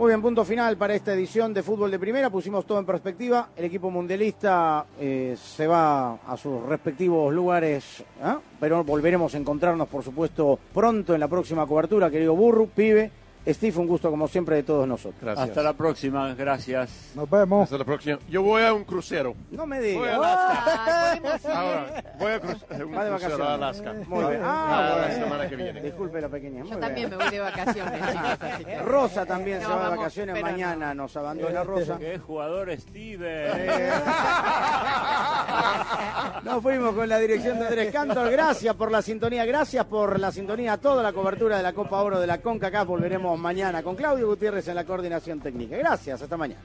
Muy bien, punto final para esta edición de Fútbol de Primera. Pusimos todo en perspectiva. El equipo mundialista eh, se va a sus respectivos lugares, ¿ah? pero volveremos a encontrarnos, por supuesto, pronto en la próxima cobertura, querido Burru, pibe. Steve, un gusto como siempre de todos nosotros. Gracias. Hasta la próxima, gracias. Nos vemos. Hasta la próxima. Yo voy a un crucero. No me Voy a digas. Alaska. Ahora, voy a cru- un Va de crucero a vacaciones. Alaska. Muy bien. Ah, Ah, la bueno. semana que viene. Disculpe la pequeña. Muy Yo también bien. me voy de vacaciones, Rosa también No, se va de vacaciones. pero no. Mañana nos abandona Rosa. Qué jugador Steve. Nos fuimos con la dirección de Andrés Cantor. Gracias por la sintonía, gracias por la sintonía, toda la cobertura de la Copa Oro de la CONCACAF. Volveremos mañana con Claudio Gutiérrez en la coordinación técnica. Gracias, hasta mañana.